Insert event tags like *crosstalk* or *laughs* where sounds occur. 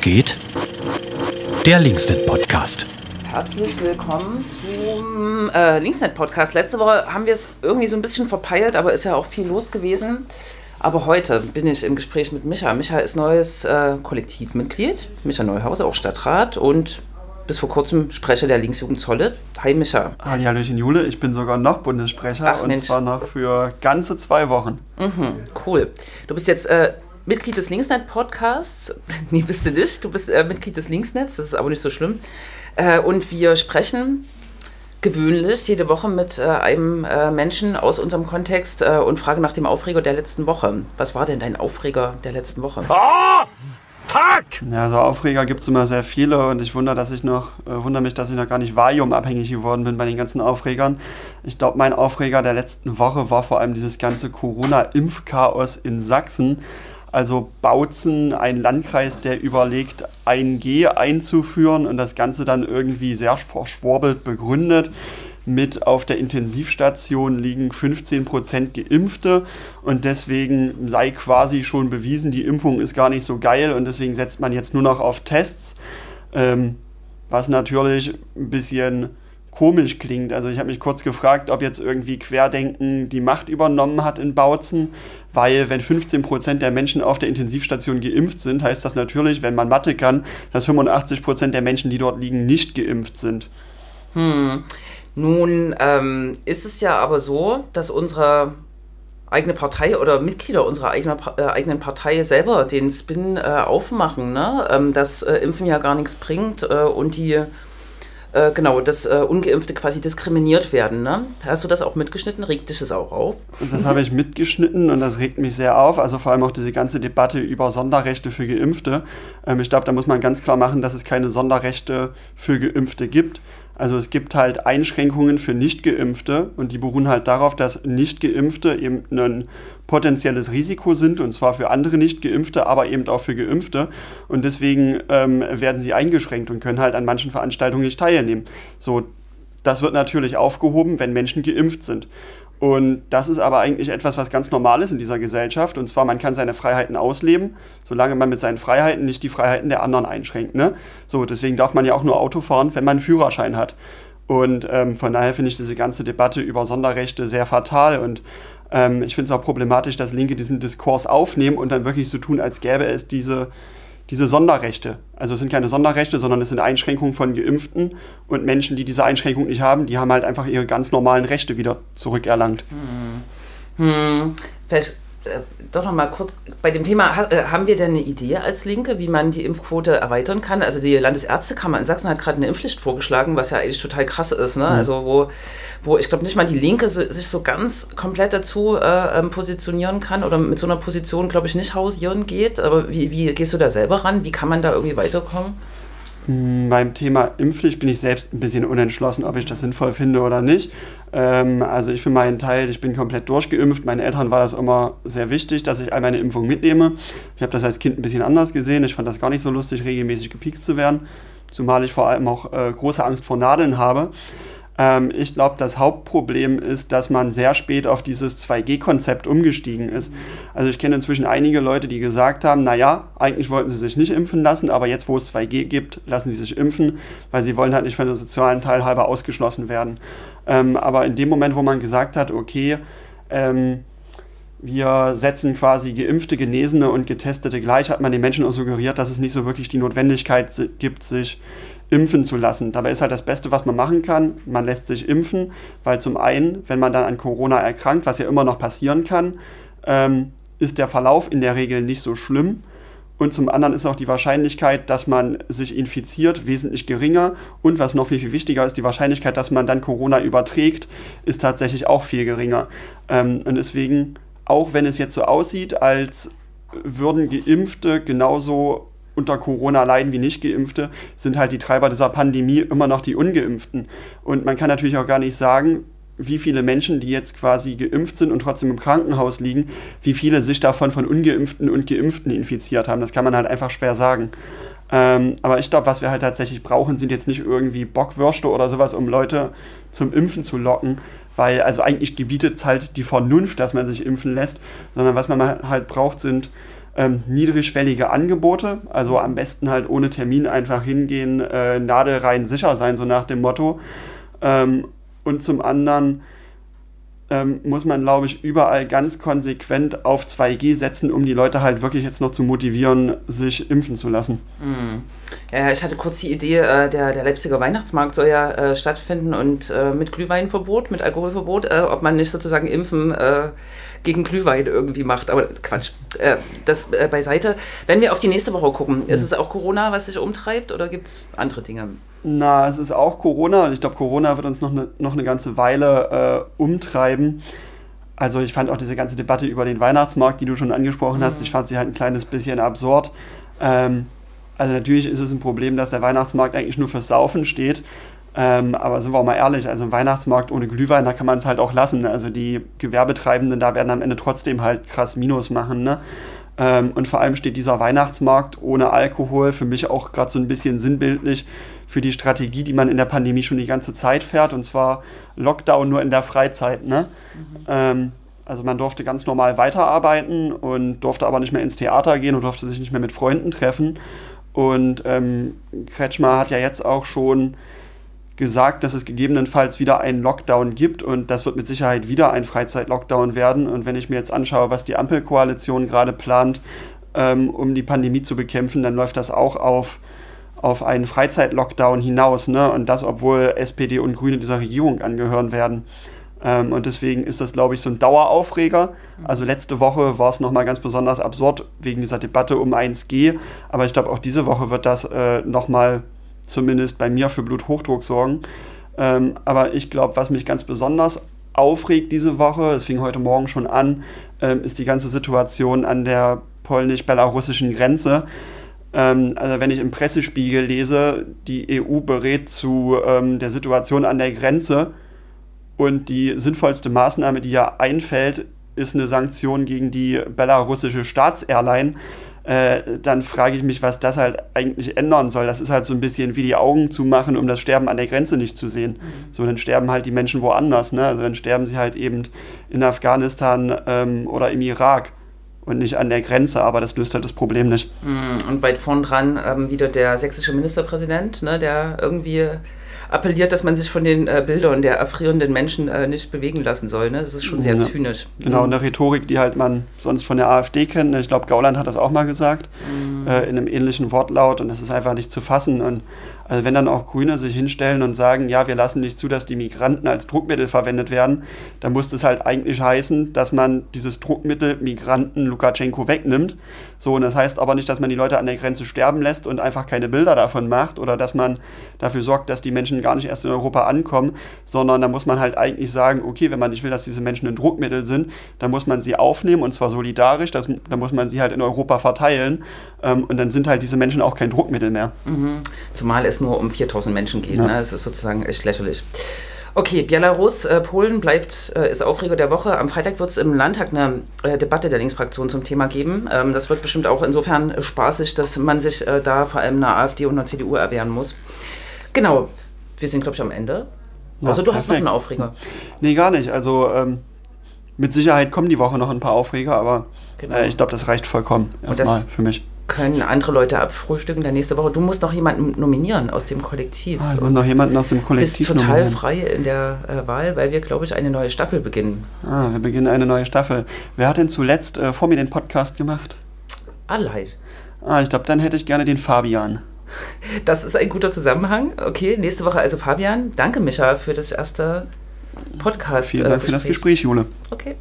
Geht? Der Linksnet-Podcast. Herzlich willkommen zum äh, Linksnet-Podcast. Letzte Woche haben wir es irgendwie so ein bisschen verpeilt, aber ist ja auch viel los gewesen. Aber heute bin ich im Gespräch mit Micha. Micha ist neues äh, Kollektivmitglied, Micha Neuhauser, auch Stadtrat und bis vor kurzem Sprecher der Linksjugend Zolle. Hi Micha. Hallöchen Jule, ich bin sogar noch Bundessprecher Ach, und Mensch. zwar noch für ganze zwei Wochen. Mhm, cool. Du bist jetzt äh, Mitglied des Linksnet-Podcasts. *laughs* nee, bist du nicht. Du bist äh, Mitglied des Linksnets, das ist aber nicht so schlimm. Äh, und wir sprechen gewöhnlich jede Woche mit äh, einem äh, Menschen aus unserem Kontext äh, und fragen nach dem Aufreger der letzten Woche. Was war denn dein Aufreger der letzten Woche? Ja, so Aufreger gibt es immer sehr viele und ich wundere, dass ich noch, äh, wundere mich, dass ich noch gar nicht Valium-abhängig geworden bin bei den ganzen Aufregern. Ich glaube, mein Aufreger der letzten Woche war vor allem dieses ganze Corona-Impfchaos in Sachsen. Also Bautzen, ein Landkreis, der überlegt, 1G einzuführen und das Ganze dann irgendwie sehr verschwurbelt begründet. Mit auf der Intensivstation liegen 15% Geimpfte und deswegen sei quasi schon bewiesen, die Impfung ist gar nicht so geil und deswegen setzt man jetzt nur noch auf Tests, ähm, was natürlich ein bisschen komisch klingt. Also ich habe mich kurz gefragt, ob jetzt irgendwie Querdenken die Macht übernommen hat in Bautzen, weil wenn 15% der Menschen auf der Intensivstation geimpft sind, heißt das natürlich, wenn man Mathe kann, dass 85% der Menschen, die dort liegen, nicht geimpft sind. Nun ähm, ist es ja aber so, dass unsere eigene Partei oder Mitglieder unserer eigenen, äh, eigenen Partei selber den Spin äh, aufmachen, ne? ähm, dass äh, Impfen ja gar nichts bringt äh, und die, äh, genau, dass äh, Ungeimpfte quasi diskriminiert werden. Ne? Hast du das auch mitgeschnitten? Regt dich das auch auf? Das habe ich mitgeschnitten und das regt mich sehr auf. Also vor allem auch diese ganze Debatte über Sonderrechte für Geimpfte. Ähm, ich glaube, da muss man ganz klar machen, dass es keine Sonderrechte für Geimpfte gibt. Also es gibt halt Einschränkungen für Nicht-Geimpfte und die beruhen halt darauf, dass Nicht-Geimpfte eben ein potenzielles Risiko sind und zwar für andere Nicht-Geimpfte, aber eben auch für Geimpfte und deswegen ähm, werden sie eingeschränkt und können halt an manchen Veranstaltungen nicht teilnehmen. So, das wird natürlich aufgehoben, wenn Menschen geimpft sind. Und das ist aber eigentlich etwas, was ganz normal ist in dieser Gesellschaft. Und zwar, man kann seine Freiheiten ausleben, solange man mit seinen Freiheiten nicht die Freiheiten der anderen einschränkt. Ne? So, deswegen darf man ja auch nur Auto fahren, wenn man einen Führerschein hat. Und ähm, von daher finde ich diese ganze Debatte über Sonderrechte sehr fatal. Und ähm, ich finde es auch problematisch, dass Linke diesen Diskurs aufnehmen und dann wirklich so tun, als gäbe es diese, diese Sonderrechte. Also es sind keine Sonderrechte, sondern es sind Einschränkungen von Geimpften und Menschen, die diese Einschränkung nicht haben, die haben halt einfach ihre ganz normalen Rechte wieder zurückerlangt. Hm, äh, doch noch mal kurz bei dem Thema, äh, haben wir denn eine Idee als Linke, wie man die Impfquote erweitern kann? Also die Landesärztekammer in Sachsen hat gerade eine Impfpflicht vorgeschlagen, was ja eigentlich total krass ist, ne? Also wo, wo ich glaube nicht mal die Linke so, sich so ganz komplett dazu äh, ähm, positionieren kann oder mit so einer Position, glaube ich, nicht hausieren geht. Aber wie, wie gehst du da selber ran? Wie kann man da irgendwie weiterkommen? Beim Thema Impfpflicht bin ich selbst ein bisschen unentschlossen, ob ich das sinnvoll finde oder nicht. Ähm, also ich für meinen Teil, ich bin komplett durchgeimpft. Meinen Eltern war das immer sehr wichtig, dass ich all meine Impfung mitnehme. Ich habe das als Kind ein bisschen anders gesehen. Ich fand das gar nicht so lustig, regelmäßig gepiekst zu werden. Zumal ich vor allem auch äh, große Angst vor Nadeln habe. Ähm, ich glaube, das Hauptproblem ist, dass man sehr spät auf dieses 2G-Konzept umgestiegen ist. Also ich kenne inzwischen einige Leute, die gesagt haben, naja, eigentlich wollten sie sich nicht impfen lassen, aber jetzt, wo es 2G gibt, lassen sie sich impfen, weil sie wollen halt nicht von der sozialen Teil halber ausgeschlossen werden. Ähm, aber in dem Moment, wo man gesagt hat, okay, ähm, wir setzen quasi geimpfte, Genesene und Getestete gleich, hat man den Menschen auch suggeriert, dass es nicht so wirklich die Notwendigkeit gibt, sich impfen zu lassen. Dabei ist halt das Beste, was man machen kann, man lässt sich impfen, weil zum einen, wenn man dann an Corona erkrankt, was ja immer noch passieren kann, ähm, ist der Verlauf in der Regel nicht so schlimm. Und zum anderen ist auch die Wahrscheinlichkeit, dass man sich infiziert, wesentlich geringer. Und was noch viel, viel wichtiger ist, die Wahrscheinlichkeit, dass man dann Corona überträgt, ist tatsächlich auch viel geringer. Ähm, und deswegen, auch wenn es jetzt so aussieht, als würden Geimpfte genauso unter Corona leiden wie nicht Geimpfte, sind halt die Treiber dieser Pandemie immer noch die Ungeimpften. Und man kann natürlich auch gar nicht sagen, wie viele Menschen, die jetzt quasi geimpft sind und trotzdem im Krankenhaus liegen, wie viele sich davon von Ungeimpften und Geimpften infiziert haben. Das kann man halt einfach schwer sagen. Ähm, aber ich glaube, was wir halt tatsächlich brauchen, sind jetzt nicht irgendwie Bockwürste oder sowas, um Leute zum Impfen zu locken, weil also eigentlich gebietet es halt die Vernunft, dass man sich impfen lässt, sondern was man halt braucht, sind ähm, niedrigschwellige Angebote, also am besten halt ohne Termin einfach hingehen, äh, Nadel rein sicher sein, so nach dem Motto. Ähm, und zum anderen ähm, muss man, glaube ich, überall ganz konsequent auf 2G setzen, um die Leute halt wirklich jetzt noch zu motivieren, sich impfen zu lassen. Mhm. Ja, ich hatte kurz die Idee, äh, der, der Leipziger Weihnachtsmarkt soll ja äh, stattfinden und äh, mit Glühweinverbot, mit Alkoholverbot, äh, ob man nicht sozusagen Impfen äh, gegen Glühwein irgendwie macht. Aber Quatsch, äh, das beiseite. Wenn wir auf die nächste Woche gucken, mhm. ist es auch Corona, was sich umtreibt oder gibt es andere Dinge? Na, es ist auch Corona. Ich glaube, Corona wird uns noch eine, noch eine ganze Weile äh, umtreiben. Also ich fand auch diese ganze Debatte über den Weihnachtsmarkt, die du schon angesprochen hast, mhm. ich fand sie halt ein kleines bisschen absurd. Ähm, also natürlich ist es ein Problem, dass der Weihnachtsmarkt eigentlich nur fürs Saufen steht. Ähm, aber sind wir auch mal ehrlich, also ein Weihnachtsmarkt ohne Glühwein, da kann man es halt auch lassen. Also die Gewerbetreibenden da werden am Ende trotzdem halt krass Minus machen. Ne? Ähm, und vor allem steht dieser Weihnachtsmarkt ohne Alkohol für mich auch gerade so ein bisschen sinnbildlich für die Strategie, die man in der Pandemie schon die ganze Zeit fährt, und zwar Lockdown nur in der Freizeit. Ne? Mhm. Ähm, also man durfte ganz normal weiterarbeiten und durfte aber nicht mehr ins Theater gehen und durfte sich nicht mehr mit Freunden treffen. Und ähm, Kretschmer hat ja jetzt auch schon gesagt, dass es gegebenenfalls wieder einen Lockdown gibt und das wird mit Sicherheit wieder ein Freizeit-Lockdown werden. Und wenn ich mir jetzt anschaue, was die Ampelkoalition gerade plant, ähm, um die Pandemie zu bekämpfen, dann läuft das auch auf auf einen Freizeitlockdown hinaus. Ne? Und das, obwohl SPD und Grüne dieser Regierung angehören werden. Ähm, und deswegen ist das, glaube ich, so ein Daueraufreger. Also letzte Woche war es nochmal ganz besonders absurd wegen dieser Debatte um 1G. Aber ich glaube, auch diese Woche wird das äh, nochmal zumindest bei mir für Bluthochdruck sorgen. Ähm, aber ich glaube, was mich ganz besonders aufregt diese Woche, es fing heute Morgen schon an, ähm, ist die ganze Situation an der polnisch-belarussischen Grenze. Ähm, also wenn ich im Pressespiegel lese, die EU berät zu ähm, der Situation an der Grenze und die sinnvollste Maßnahme, die ja einfällt, ist eine Sanktion gegen die belarussische Staatsairline, äh, dann frage ich mich, was das halt eigentlich ändern soll. Das ist halt so ein bisschen wie die Augen zu machen, um das Sterben an der Grenze nicht zu sehen. Mhm. So, dann sterben halt die Menschen woanders. Ne? Also dann sterben sie halt eben in Afghanistan ähm, oder im Irak und nicht an der Grenze, aber das löst halt das Problem nicht. Mm, und weit vorn dran ähm, wieder der sächsische Ministerpräsident, ne, der irgendwie appelliert, dass man sich von den äh, Bildern der erfrierenden Menschen äh, nicht bewegen lassen soll. Ne? Das ist schon sehr ja. zynisch. Genau, und der Rhetorik, die halt man sonst von der AfD kennt. Ich glaube, Gauland hat das auch mal gesagt, mhm. äh, in einem ähnlichen Wortlaut und das ist einfach nicht zu fassen. Und also wenn dann auch Grüne sich hinstellen und sagen, ja, wir lassen nicht zu, dass die Migranten als Druckmittel verwendet werden, dann muss das halt eigentlich heißen, dass man dieses Druckmittel Migranten Lukaschenko wegnimmt. So, und das heißt aber nicht, dass man die Leute an der Grenze sterben lässt und einfach keine Bilder davon macht oder dass man dafür sorgt, dass die Menschen gar nicht erst in Europa ankommen, sondern da muss man halt eigentlich sagen, okay, wenn man nicht will, dass diese Menschen ein Druckmittel sind, dann muss man sie aufnehmen und zwar solidarisch, das, dann muss man sie halt in Europa verteilen ähm, und dann sind halt diese Menschen auch kein Druckmittel mehr. Mhm. Zumal es nur um 4000 Menschen geht. Ja. Ne? Das ist sozusagen echt lächerlich. Okay, Belarus, äh, Polen bleibt, äh, ist Aufreger der Woche. Am Freitag wird es im Landtag eine äh, Debatte der Linksfraktion zum Thema geben. Ähm, das wird bestimmt auch insofern spaßig, dass man sich äh, da vor allem einer AfD und einer CDU erwehren muss. Genau, wir sind, glaube ich, am Ende. Ja, also du perfekt. hast noch einen Aufreger. Nee, gar nicht. Also ähm, mit Sicherheit kommen die Woche noch ein paar Aufreger, aber genau. Äh, ich glaube, das reicht vollkommen erstmal für mich können andere Leute abfrühstücken der nächste Woche. Du musst noch jemanden nominieren aus dem Kollektiv. Ah, ich muss noch jemanden aus dem Kollektiv bist total nominieren. frei in der äh, Wahl, weil wir, glaube ich, eine neue Staffel beginnen. Ah, wir beginnen eine neue Staffel. Wer hat denn zuletzt äh, vor mir den Podcast gemacht? Alleid. Ah, ich glaube, dann hätte ich gerne den Fabian. *laughs* Das ist ein guter Zusammenhang. Okay, nächste Woche also Fabian. Danke, Micha, für das erste Podcast. Vielen Dank für das Gespräch, Jule. Okay.